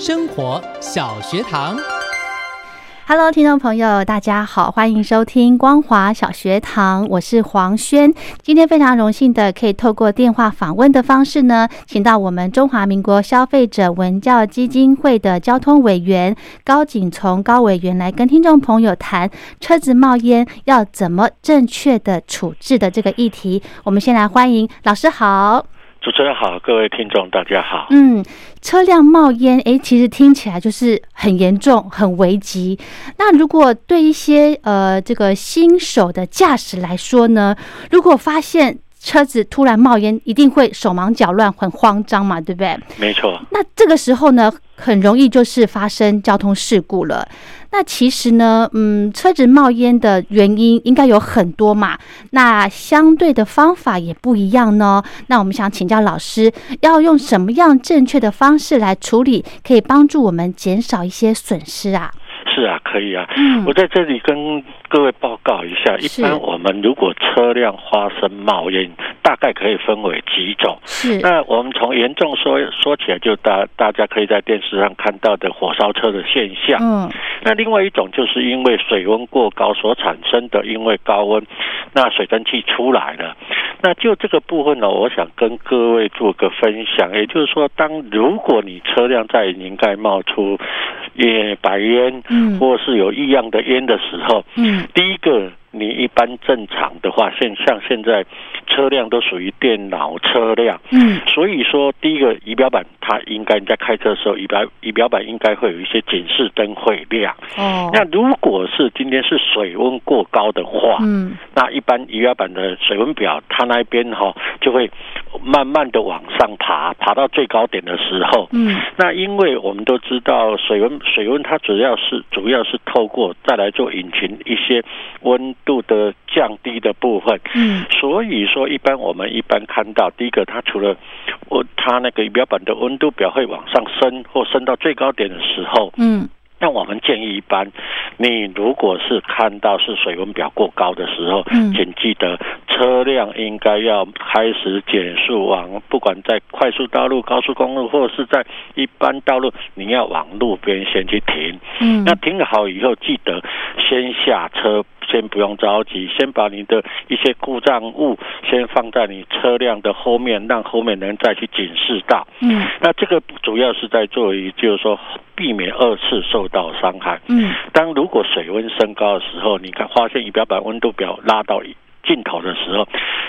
生活小学堂，Hello，听众朋友，大家好，欢迎收听光华小学堂，我是黄轩。今天非常荣幸的可以透过电话访问的方式呢，请到我们中华民国消费者文教基金会的交通委员高景从高委员来跟听众朋友谈车子冒烟要怎么正确的处置的这个议题。我们先来欢迎老师好。主持人好，各位听众大家好。嗯，车辆冒烟，哎，其实听起来就是很严重、很危急。那如果对一些呃这个新手的驾驶来说呢，如果发现车子突然冒烟，一定会手忙脚乱、很慌张嘛，对不对？没错。那这个时候呢，很容易就是发生交通事故了。那其实呢，嗯，车子冒烟的原因应该有很多嘛。那相对的方法也不一样呢。那我们想请教老师，要用什么样正确的方式来处理，可以帮助我们减少一些损失啊？是啊，可以啊。嗯，我在这里跟各位报告一下，一般我们如果车辆发生冒烟，大概可以分为几种。是，那我们从严重说说起来，就大大家可以在电视上看到的火烧车的现象。嗯，那另外一种就是因为水温过高所产生的，因为高温，那水蒸气出来了。那就这个部分呢，我想跟各位做个分享，也就是说，当如果你车辆在引擎盖冒出也白烟，嗯，或是有异样的烟的时候，嗯，第一个。你一般正常的话，现像现在车辆都属于电脑车辆，嗯，所以说第一个仪表板它应该在开车的时候，仪表仪表板应该会有一些警示灯会亮。哦，那如果是今天是水温过高的话，嗯，那一般仪表板的水温表它那边哈就会慢慢的往上爬，爬到最高点的时候，嗯，那因为我们都知道水温水温它主要是主要是透过再来做引擎一些温。度的降低的部分，嗯，所以说一般我们一般看到，第一个它除了我它那个仪表板的温度表会往上升或升到最高点的时候，嗯。那我们建议一般，你如果是看到是水温表过高的时候，请记得车辆应该要开始减速，往不管在快速道路、高速公路，或者是在一般道路，你要往路边先去停。嗯，那停好以后，记得先下车，先不用着急，先把你的一些故障物先放在你车辆的后面，让后面人再去警示到。嗯，那这个主要是在做于，就是说。避免二次受到伤害。嗯，当如果水温升高的时候，你看发现仪表板温度表拉到尽头的时候，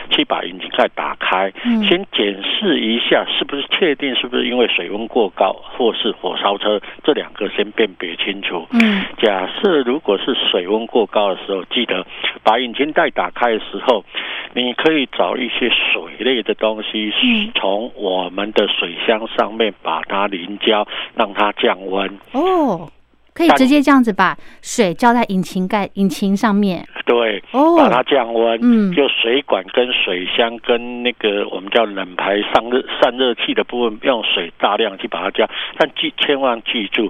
去把引擎盖打开，先检视一下是不是确定是不是因为水温过高或是火烧车，这两个先辨别清楚。嗯，假设如果是水温过高的时候，记得把引擎盖打开的时候。你可以找一些水类的东西，从我们的水箱上面把它凝胶，让它降温。哦。可以直接这样子把水浇在引擎盖、引擎上面，对，哦，把它降温。嗯，就水管跟水箱跟那个我们叫冷排散热散热器的部分，用水大量去把它降。但记千万记住，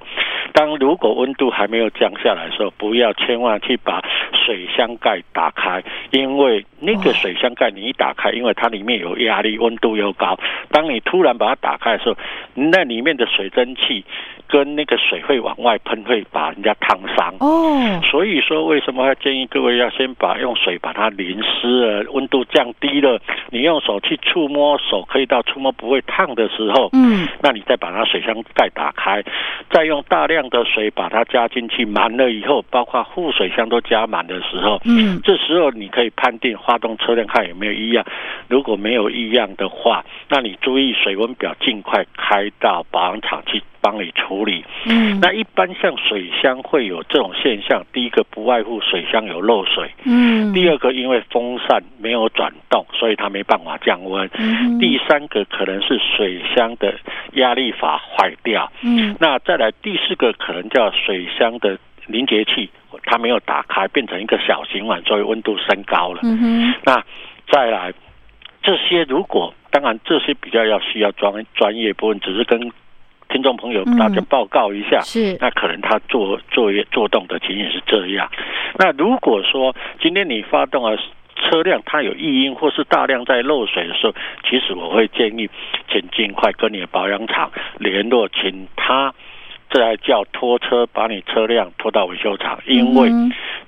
当如果温度还没有降下来的时候，不要千万去把水箱盖打开，因为那个水箱盖你一打开，因为它里面有压力，温度又高。当你突然把它打开的时候，那里面的水蒸气。跟那个水会往外喷，会把人家烫伤哦。所以说，为什么要建议各位要先把用水把它淋湿了，温度降低了，你用手去触摸，手可以到触摸不会烫的时候，嗯，那你再把它水箱盖打开，再用大量的水把它加进去，满了以后，包括护水箱都加满的时候，嗯，这时候你可以判定发动车辆看有没有异样，如果没有异样的话，那你注意水温表，尽快开到保养厂去。帮你处理，嗯，那一般像水箱会有这种现象，第一个不外乎水箱有漏水，嗯，第二个因为风扇没有转动，所以它没办法降温，嗯，第三个可能是水箱的压力阀坏掉，嗯，那再来第四个可能叫水箱的凝结器它没有打开，变成一个小型碗，所以温度升高了，嗯哼，那再来这些如果当然这些比较要需要专专业部分，只是跟。听众朋友，大家报告一下，是那可能他做作业做动的情形是这样。那如果说今天你发动了车辆，它有异音或是大量在漏水的时候，其实我会建议，请尽快跟你的保养厂联络，请他。再叫拖车把你车辆拖到维修厂，因为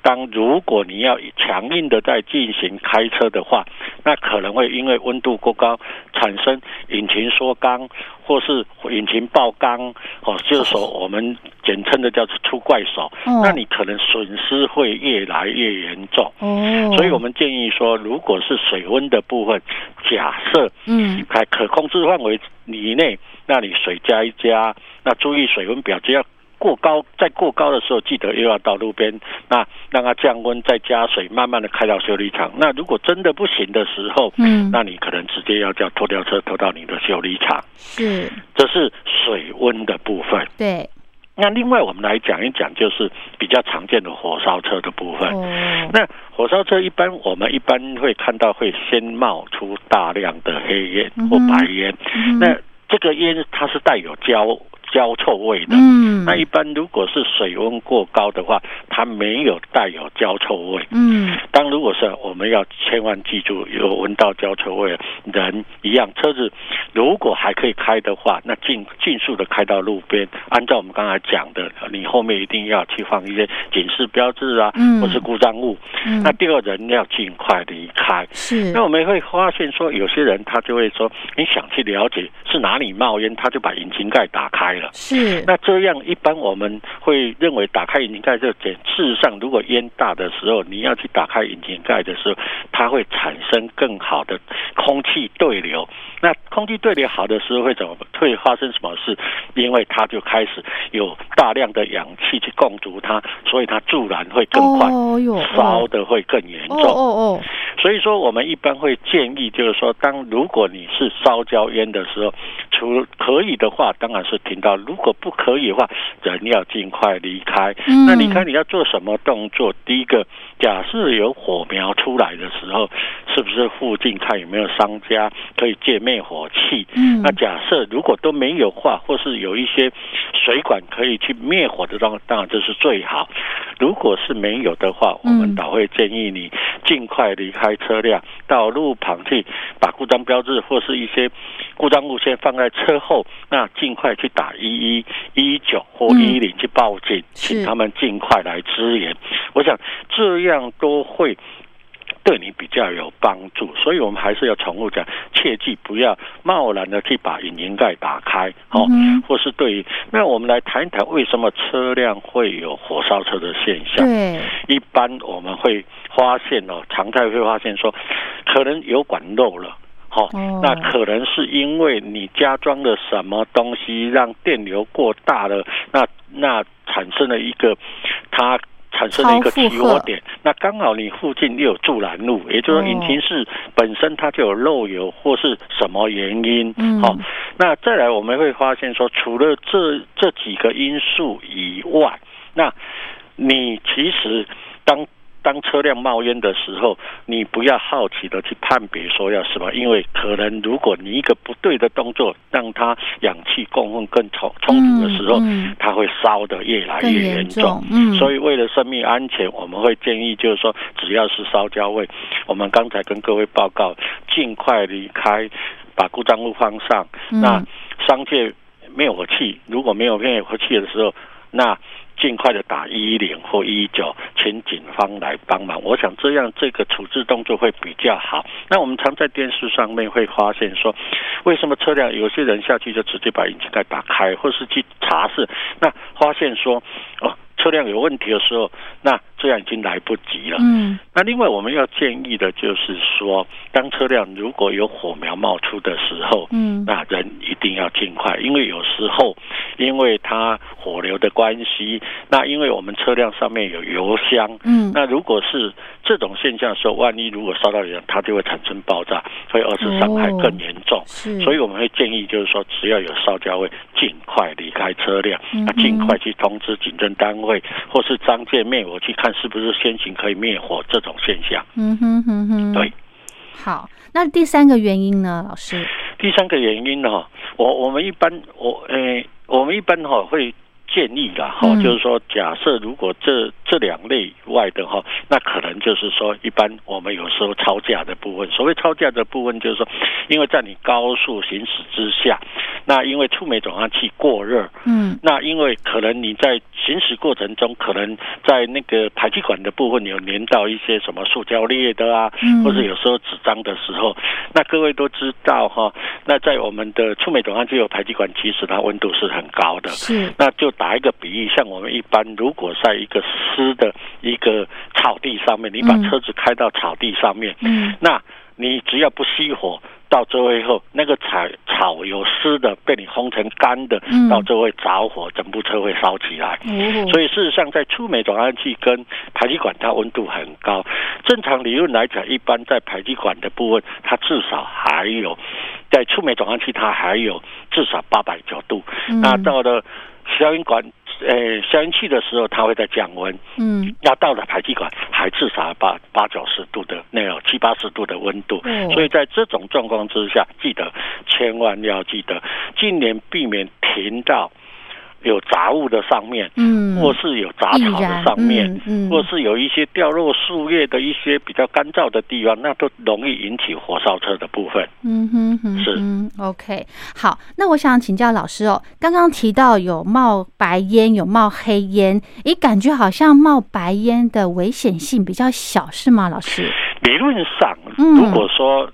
当如果你要强硬的在进行开车的话，那可能会因为温度过高产生引擎缩缸或是引擎爆缸，哦，就是说我们简称的叫出怪手，那你可能损失会越来越严重。哦，所以我们建议说，如果是水温的部分，假设嗯，还可控制范围以内。那你水加一加，那注意水温表，只要过高，在过高的时候，记得又要到路边，那让它降温，再加水，慢慢的开到修理厂。那如果真的不行的时候，嗯，那你可能直接要叫拖吊车拖到你的修理厂。是，这是水温的部分。对。那另外我们来讲一讲，就是比较常见的火烧车的部分。那火烧车一般我们一般会看到会先冒出大量的黑烟或白烟。那这个烟它是带有焦。焦臭味的，嗯，那一般如果是水温过高的话，它没有带有焦臭味，嗯，当如果是我们要千万记住，有闻到焦臭味，人一样，车子如果还可以开的话，那尽尽速的开到路边，按照我们刚才讲的，你后面一定要去放一些警示标志啊，嗯，或是故障物，嗯，那第二人要尽快离开，是，那我们会发现说，有些人他就会说，你想去了解是哪里冒烟，他就把引擎盖打开了。是，那这样一般我们会认为打开引擎盖就减，事实上如果烟大的时候，你要去打开引擎盖的时候，它会产生更好的空气对流。那空气对流好的时候会怎么会发生什么事？因为它就开始有大量的氧气去供足它，所以它助燃会更快，烧的会更严重。哦哦。所以说，我们一般会建议，就是说，当如果你是烧焦烟的时候，除可以的话，当然是停到；如果不可以的话，人要尽快离开。那离开你要做什么动作？第一个，假设有火苗出来的时候，是不是附近看有没有商家可以借灭火器？嗯，那假设如果都没有话，或是有一些水管可以去灭火的状，当然这是最好。如果是没有的话，我们倒会建议你尽快离开车辆，到路旁去把故障标志或是一些故障物先放在车后，那尽快去打一一一九或一零去报警，请他们尽快来支援。我想这样都会。对你比较有帮助，所以我们还是要重复讲，切记不要贸然的去把引擎盖打开，哦，或是对于那我们来谈一谈为什么车辆会有火烧车的现象。对，一般我们会发现哦，常态会发现说，可能油管漏了，好，那可能是因为你加装了什么东西让电流过大了，那那产生了一个它。产生了一个起火点，那刚好你附近又有助燃路，也就是说引擎室本身它就有漏油或是什么原因，好，那再来我们会发现说，除了这这几个因素以外，那你其实当。当车辆冒烟的时候，你不要好奇的去判别说要什么，因为可能如果你一个不对的动作，让它氧气供应更充充足的时候，它会烧的越来越严重。嗯，所以为了生命安全，我们会建议就是说，只要是烧焦味，我们刚才跟各位报告，尽快离开，把故障物放上。那商界灭火器如果没有灭火器的时候，那尽快的打一一零或一一九，请警方来帮忙。我想这样这个处置动作会比较好。那我们常在电视上面会发现说，为什么车辆有些人下去就直接把引擎盖打开，或是去查试，那发现说哦车辆有问题的时候，那这样已经来不及了。嗯，那另外我们要建议的就是说，当车辆如果有火苗冒出的时候，嗯，那人一定要尽快，因为有时候因为它火流的关系，那因为我们车辆上面有油箱，嗯，那如果是这种现象的时候，万一如果烧到人，它就会产生爆炸，会二次伤害更严重。是，所以我们会建议就是说，只要有烧焦味，尽快离开车辆，那尽快去通知警政单位或是张建灭火去，看是不是先行可以灭火这种现象。嗯哼哼哼，对。好，那第三个原因呢，老师？第三个原因呢，我我们一般我诶，我们一般哈会。建议啦，哈，就是说，假设如果这这两类以外的哈，那可能就是说，一般我们有时候超价的部分，所谓超价的部分，就是说，因为在你高速行驶之下，那因为触媒转换器过热，嗯，那因为可能你在行驶过程中，可能在那个排气管的部分有粘到一些什么塑胶裂的啊，或者有时候纸张的时候，那各位都知道哈，那在我们的触媒转换器有排气管，其实它温度是很高的，是，那就。打一个比喻，像我们一般，如果在一个湿的一个草地上面，你把车子开到草地上面，嗯，那你只要不熄火，到最后那个草草有湿的被你烘成干的，到最后着火，整部车会烧起来。所以事实上，在触媒转换器跟排气管，它温度很高。正常理论来讲，一般在排气管的部分，它至少还有在触媒转换器，它还有至少八百九度。那到了消音管，呃，消音器的时候，它会在降温。嗯，要到了排气管，还至少八八九十度的那种七八十度的温度。嗯，所以在这种状况之下，记得千万要记得，尽量避免停到。有杂物的上面，嗯，或是有杂草的上面，嗯，或是有一些掉落树叶的一些比较干燥的地方，那都容易引起火烧车的部分。嗯哼哼，是，OK，好，那我想请教老师哦，刚刚提到有冒白烟，有冒黑烟，诶，感觉好像冒白烟的危险性比较小，是吗？老师？理论上，如果说。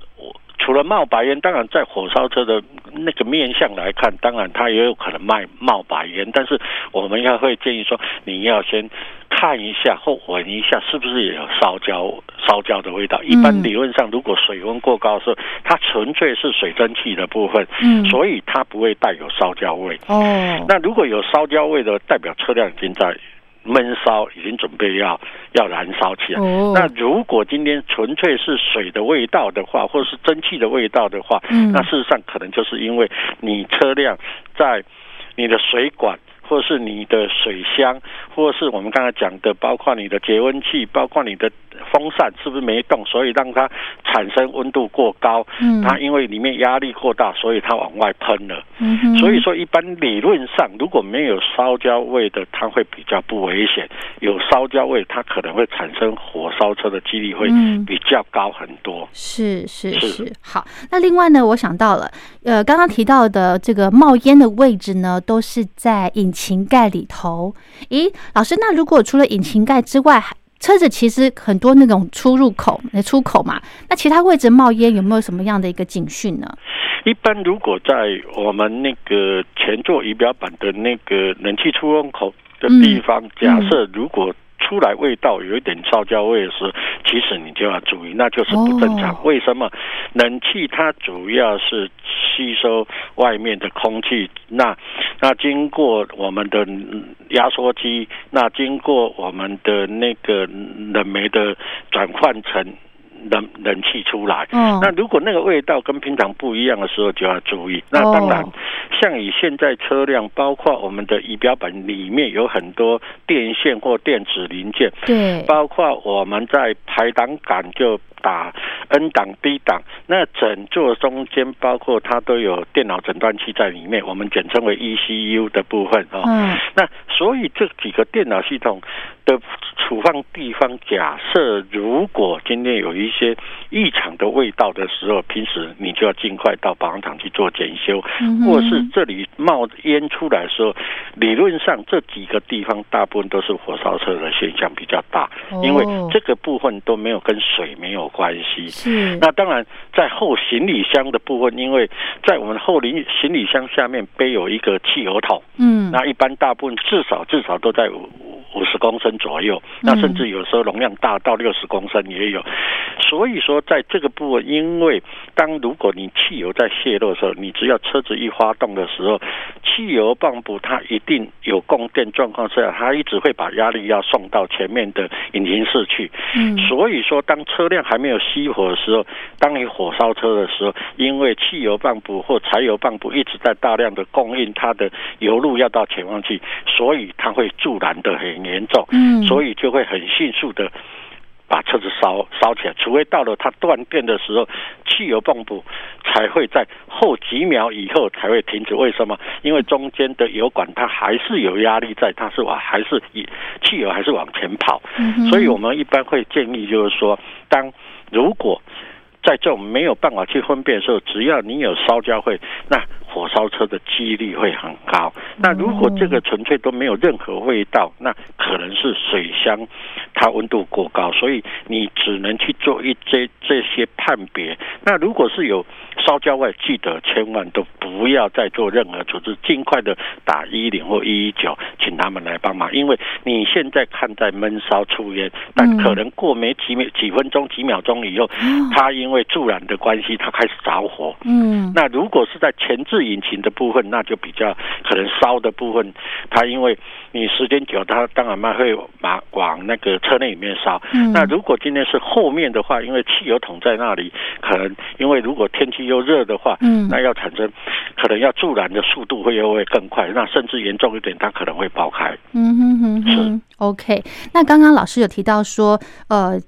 除了冒白烟，当然在火烧车的那个面相来看，当然它也有可能卖冒白烟。但是我们要会建议说，你要先看一下或闻一下，是不是也有烧焦烧焦的味道。一般理论上，如果水温过高的时候，它纯粹是水蒸气的部分，嗯，所以它不会带有烧焦味。哦，那如果有烧焦味的，代表车辆已经在。闷烧已经准备要要燃烧起来。那如果今天纯粹是水的味道的话，或者是蒸汽的味道的话，那事实上可能就是因为你车辆在你的水管。或是你的水箱，或是我们刚才讲的，包括你的节温器，包括你的风扇，是不是没动？所以让它产生温度过高。嗯，它因为里面压力过大，所以它往外喷了。嗯所以说，一般理论上，如果没有烧焦味的，它会比较不危险；有烧焦味，它可能会产生火烧车的几率会比较高很多。是是是。好，那另外呢，我想到了，呃，刚刚提到的这个冒烟的位置呢，都是在引。引擎盖里头，咦，老师，那如果除了引擎盖之外，车子其实很多那种出入口、那出口嘛，那其他位置冒烟有没有什么样的一个警讯呢？一般如果在我们那个前座仪表板的那个冷气出风口的地方，假设如果。出来味道有一点烧焦味的时候，其实你就要注意，那就是不正常。为什么？冷气它主要是吸收外面的空气，那那经过我们的压缩机，那经过我们的那个冷媒的转换成。冷冷气出来，那如果那个味道跟平常不一样的时候，就要注意。那当然，像以现在车辆，包括我们的仪表板里面有很多电线或电子零件，对，包括我们在排挡杆就。打 N 档 B 档，那整座中间包括它都有电脑诊断器在里面，我们简称为 ECU 的部分啊。嗯。那所以这几个电脑系统的处放地方，假设如果今天有一些异常的味道的时候，平时你就要尽快到保养厂去做检修，或是这里冒烟出来的时候，理论上这几个地方大部分都是火烧车的现象比较大，因为这个部分都没有跟水没有。关系是。那当然，在后行李箱的部分，因为在我们后行李箱下面背有一个汽油桶，嗯，那一般大部分至少至少都在五五十公升左右，那甚至有时候容量大到六十公升也有。所以说，在这个部分，因为当如果你汽油在泄漏的时候，你只要车子一发动的时候，汽油泵部它一定有供电状况下，它一直会把压力要送到前面的引擎室去。嗯，所以说，当车辆还没有熄火的时候，当你火烧车的时候，因为汽油泵部或柴油泵部一直在大量的供应它的油路要到前方去，所以它会助燃的很严重。嗯，所以就会很迅速的。把车子烧烧起来，除非到了它断电的时候，汽油泵补才会在后几秒以后才会停止。为什么？因为中间的油管它还是有压力在，它是往还是以汽油还是往前跑。所以我们一般会建议，就是说，当如果在这种没有办法去分辨的时候，只要你有烧焦会那。火烧车的几率会很高。那如果这个纯粹都没有任何味道，那可能是水箱它温度过高，所以你只能去做一这这些判别。那如果是有烧焦味，记得千万都不要再做任何处置，尽快的打一零或一一九，请他们来帮忙。因为你现在看在闷烧出烟，但可能过没几秒几分钟几秒钟以后，它因为助燃的关系，它开始着火。嗯，那如果是在前置。引擎的部分，那就比较可能烧的部分，它因为你时间久，它当然嘛会往往那个车内里面烧。那如果今天是后面的话，因为汽油桶在那里，可能因为如果天气又热的话，那要产生可能要助燃的速度会又会更快，那甚至严重一点，它可能会爆开。嗯哼哼，是 OK。那刚刚老师有提到说，呃。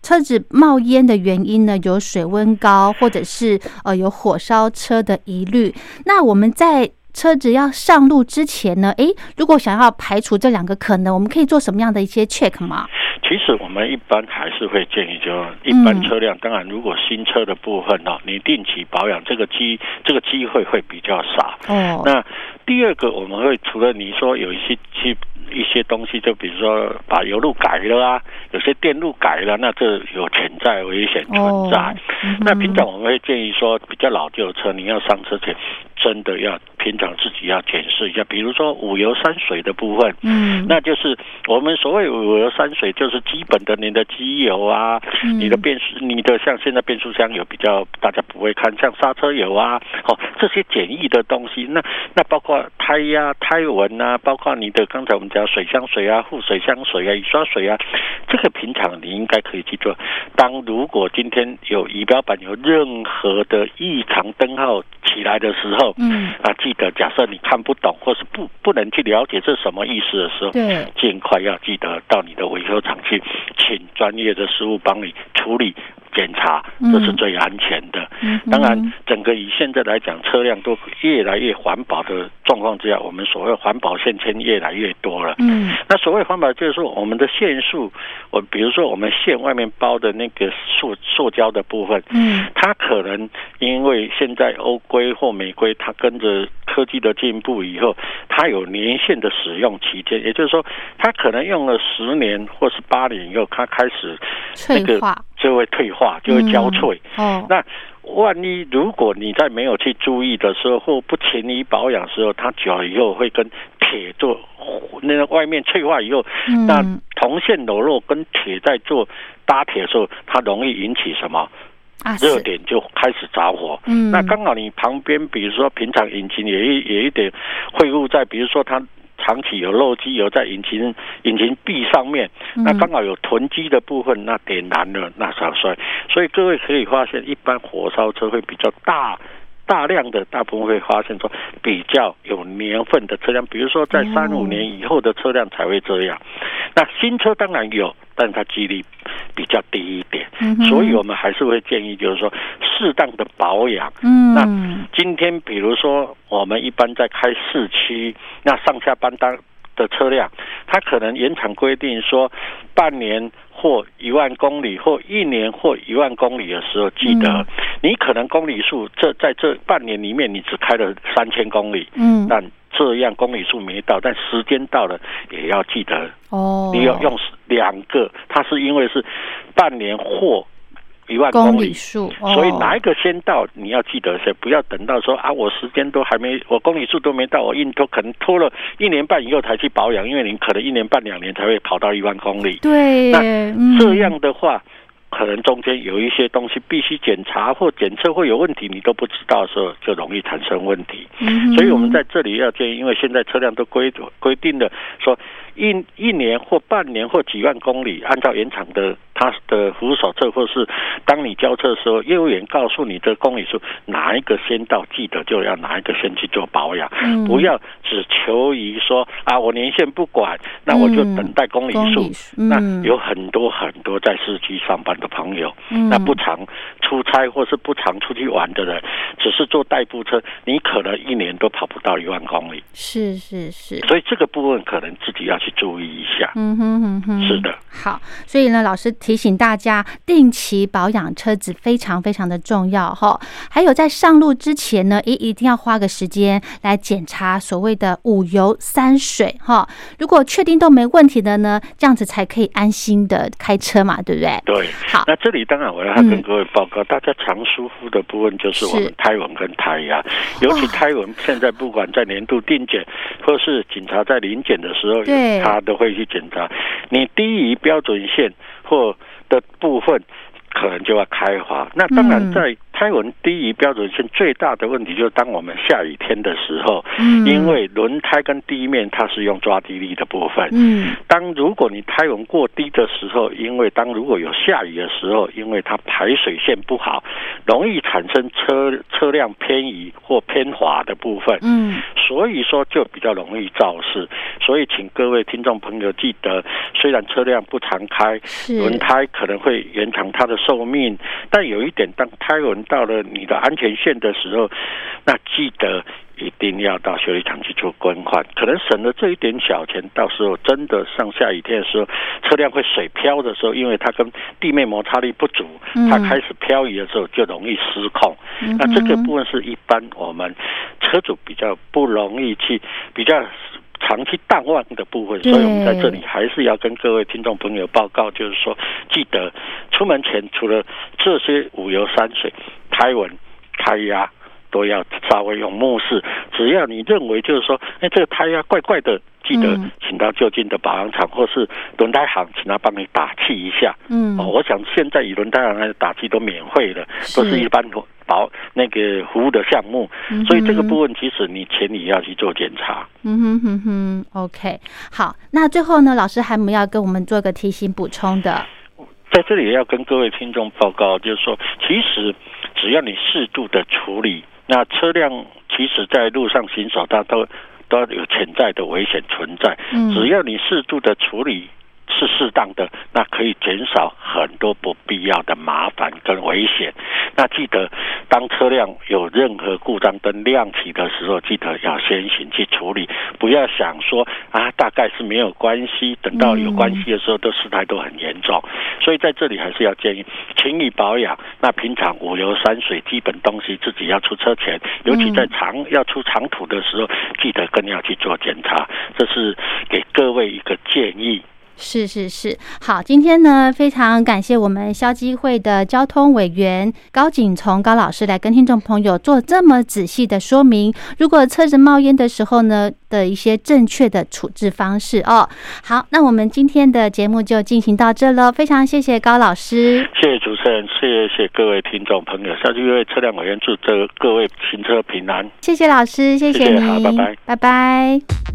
车子冒烟的原因呢，有水温高，或者是呃有火烧车的疑虑。那我们在车子要上路之前呢，诶，如果想要排除这两个可能，我们可以做什么样的一些 check 吗？其实我们一般还是会建议，就一般车辆，当然如果新车的部分呢，你定期保养这个机这个机会会比较少。哦。那第二个，我们会除了你说有一些去。一些东西，就比如说把油路改了啊，有些电路改了，那这有潜在危险存在。那平常我们会建议说，比较老旧的车，你要上车前。真的要平常自己要检视一下，比如说五油三水的部分，嗯，那就是我们所谓五油三水，就是基本的你的机油啊，你的变速，你的像现在变速箱有比较大家不会看，像刹车油啊，哦这些简易的东西，那那包括胎呀、胎纹啊，包括你的刚才我们讲水箱水啊、护水箱水啊、雨刷水啊，这个平常你应该可以去做。当如果今天有仪表板有任何的异常灯号起来的时候，嗯啊，记得假设你看不懂或是不不能去了解这什么意思的时候，对，尽快要记得到你的维修厂去，请专业的师傅帮你处理。检查这是最安全的。嗯当然，整个以现在来讲，车辆都越来越环保的状况之下，我们所谓环保线圈越来越多了。嗯，那所谓环保就是说，我们的线束，我比如说我们线外面包的那个塑塑胶的部分，嗯，它可能因为现在欧规或美规，它跟着科技的进步以后，它有年限的使用期间，也就是说，它可能用了十年或是八年以后，它开始那个。就会退化，就会焦脆。哦，那万一如果你在没有去注意的时候，或不勤于保养时候，它久了以后会跟铁做那个外面脆化以后，那铜线裸露跟铁在做搭铁的时候，它容易引起什么热点就开始着火。嗯，那刚好你旁边，比如说平常引擎也一也一点秽物在，比如说它。长期有漏机油在引擎引擎壁上面，那刚好有囤积的部分，那点燃了，那少衰。所以各位可以发现，一般火烧车会比较大大量的，大部分会发现说比较有年份的车辆，比如说在三五年以后的车辆才会这样。那新车当然有，但它几率比较低一点。所以我们还是会建议，就是说适当的保养。嗯，那今天比如说我们一般在开市区，那上下班当的车辆，它可能原厂规定说半年或一万公里，或一年或一万公里的时候，记得你可能公里数这在这半年里面你只开了三千公里。嗯，但这样公里数没到，但时间到了也要记得哦，你要用两个，它是因为是半年或一万公里数。所以哪一个先到，你要记得先不要等到说啊，我时间都还没，我公里数都没到，我硬拖，可能拖了一年半以后才去保养，因为你可能一年半两年才会跑到一万公里。对，那这样的话。可能中间有一些东西必须检查或检测会有问题，你都不知道的时候，就容易产生问题。所以，我们在这里要建议，因为现在车辆都规规定的说。一一年或半年或几万公里，按照原厂的他的服务手册，或是当你交车的时候，业务员告诉你的公里数哪一个先到，记得就要哪一个先去做保养，不要只求于说啊，我年限不管，那我就等待公里数。那有很多很多在市区上班的朋友，那不常出差或是不常出去玩的人，只是坐代步车，你可能一年都跑不到一万公里。是是是，所以这个部分可能自己要去。注意一下，嗯哼哼哼，是的，好，所以呢，老师提醒大家，定期保养车子非常非常的重要哈。还有在上路之前呢，也一定要花个时间来检查所谓的五油三水哈。如果确定都没问题的呢，这样子才可以安心的开车嘛，对不对？对，好。那这里当然我要跟各位报告，大家常疏忽的部分就是我们胎纹跟胎压，尤其胎纹现在不管在年度定检或是警察在临检的时候，对。他都会去检查，你低于标准线或的部分，可能就要开花。那当然在。胎纹低于标准线最大的问题就是当我们下雨天的时候，嗯，因为轮胎跟地面它是用抓地力的部分，嗯，当如果你胎纹过低的时候，因为当如果有下雨的时候，因为它排水线不好，容易产生车车辆偏移或偏滑的部分，嗯，所以说就比较容易肇事。所以请各位听众朋友记得，虽然车辆不常开，轮胎可能会延长它的寿命，但有一点，当胎纹到了你的安全线的时候，那记得一定要到修理厂去做更换，可能省了这一点小钱，到时候真的上下雨天的时候，车辆会水漂的时候，因为它跟地面摩擦力不足，它开始漂移的时候就容易失控。那这个部分是一般我们车主比较不容易去比较。长期淡忘的部分，所以我们在这里还是要跟各位听众朋友报告，就是说，记得出门前除了这些五油三水、胎纹、胎压，都要稍微用目视。只要你认为就是说，哎，这个胎压怪怪的。记得请到就近的保养厂或是轮胎行，请他帮你打气一下。嗯，哦，我想现在以轮胎行来打气都免费的，都是一般保那个服务的项目。所以这个部分其实你前你要去做检查。嗯哼哼哼，OK，好。那最后呢，老师还没要跟我们做个提醒补充的？在这里要跟各位听众报告，就是说，其实只要你适度的处理，那车辆其实在路上行走，它都。都有潜在的危险存在，只要你适度的处理。是适当的，那可以减少很多不必要的麻烦跟危险。那记得，当车辆有任何故障灯亮起的时候，记得要先行去处理，不要想说啊，大概是没有关系，等到有关系的时候，都事态都很严重。所以在这里还是要建议勤于保养。那平常五油三水基本东西自己要出车前，尤其在长要出长途的时候，记得更要去做检查。这是给各位一个建议。是是是，好，今天呢非常感谢我们消基会的交通委员高景从高老师来跟听众朋友做这么仔细的说明，如果车子冒烟的时候呢的一些正确的处置方式哦。好，那我们今天的节目就进行到这了，非常谢谢高老师，谢谢主持人，谢谢各位听众朋友，消基会车辆委员祝这各位行车平安，谢谢老师，谢谢你，好，拜拜，拜拜。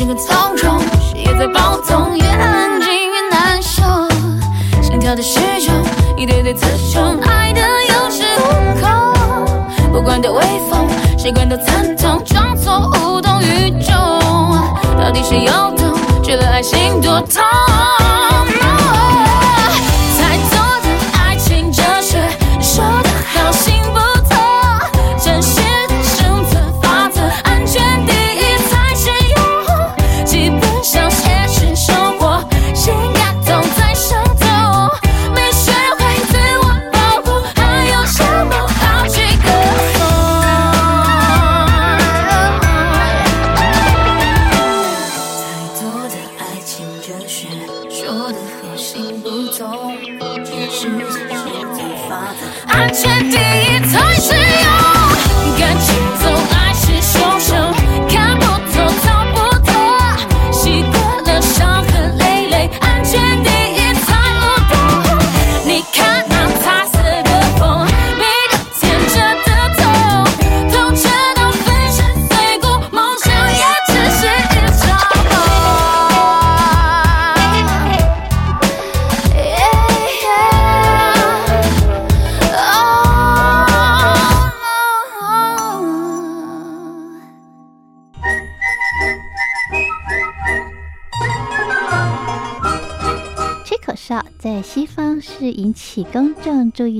整个从容，视野在暴动，越安静越难受，心跳的时钟一对对刺中，爱的有恃无恐，不管多微风，谁管都惨痛，装作无动于衷，到底谁又懂？觉得爱心多痛。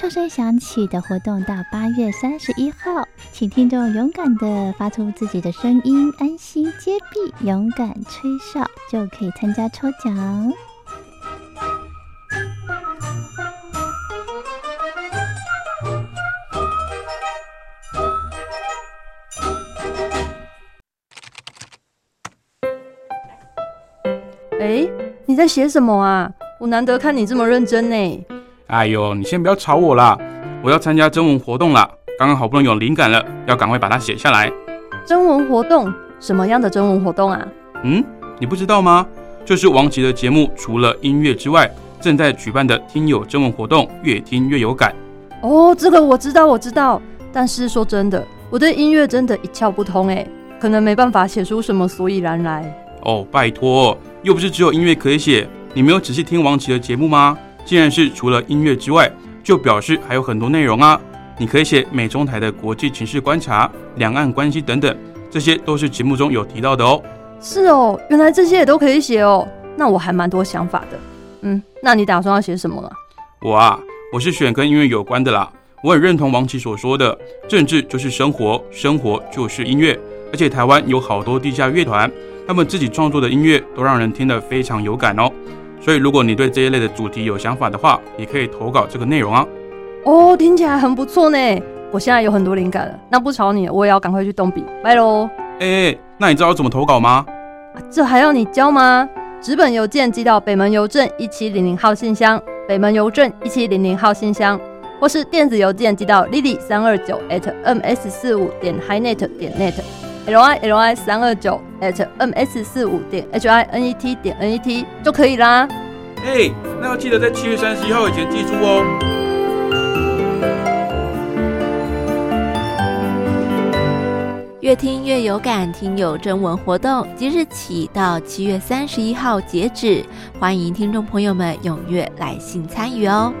哨声响起的活动到八月三十一号，请听众勇敢的发出自己的声音，安心接币，勇敢吹哨就可以参加抽奖。哎，你在写什么啊？我难得看你这么认真呢。哎呦，你先不要吵我啦！我要参加征文活动啦，刚刚好不容易有灵感了，要赶快把它写下来。征文活动？什么样的征文活动啊？嗯，你不知道吗？就是王琦的节目，除了音乐之外，正在举办的听友征文活动，越听越有感。哦，这个我知道，我知道。但是说真的，我对音乐真的一窍不通哎，可能没办法写出什么所以然来。哦，拜托，又不是只有音乐可以写，你没有仔细听王琦的节目吗？既然是除了音乐之外，就表示还有很多内容啊！你可以写美中台的国际情势观察、两岸关系等等，这些都是节目中有提到的哦。是哦，原来这些也都可以写哦。那我还蛮多想法的。嗯，那你打算要写什么啊？我啊，我是选跟音乐有关的啦。我很认同王琦所说的，政治就是生活，生活就是音乐。而且台湾有好多地下乐团，他们自己创作的音乐都让人听得非常有感哦。所以，如果你对这一类的主题有想法的话，也可以投稿这个内容啊。哦，听起来很不错呢。我现在有很多灵感了，那不吵你，我也要赶快去动笔，拜喽。哎，那你知道怎么投稿吗？这还要你教吗？纸本邮件寄到北门邮政一七零零号信箱，北门邮政一七零零号信箱，或是电子邮件寄到 lily 三二九 at ms 四五点 highnet 点 net。L i l i 三二九 at m s 四五点 h i n e t 点 n e t 就可以啦。哎，那要记得在七月三十一号以前记住哦。越听越有感，听友征文活动即日起到七月三十一号截止，欢迎听众朋友们踊跃来信参与哦。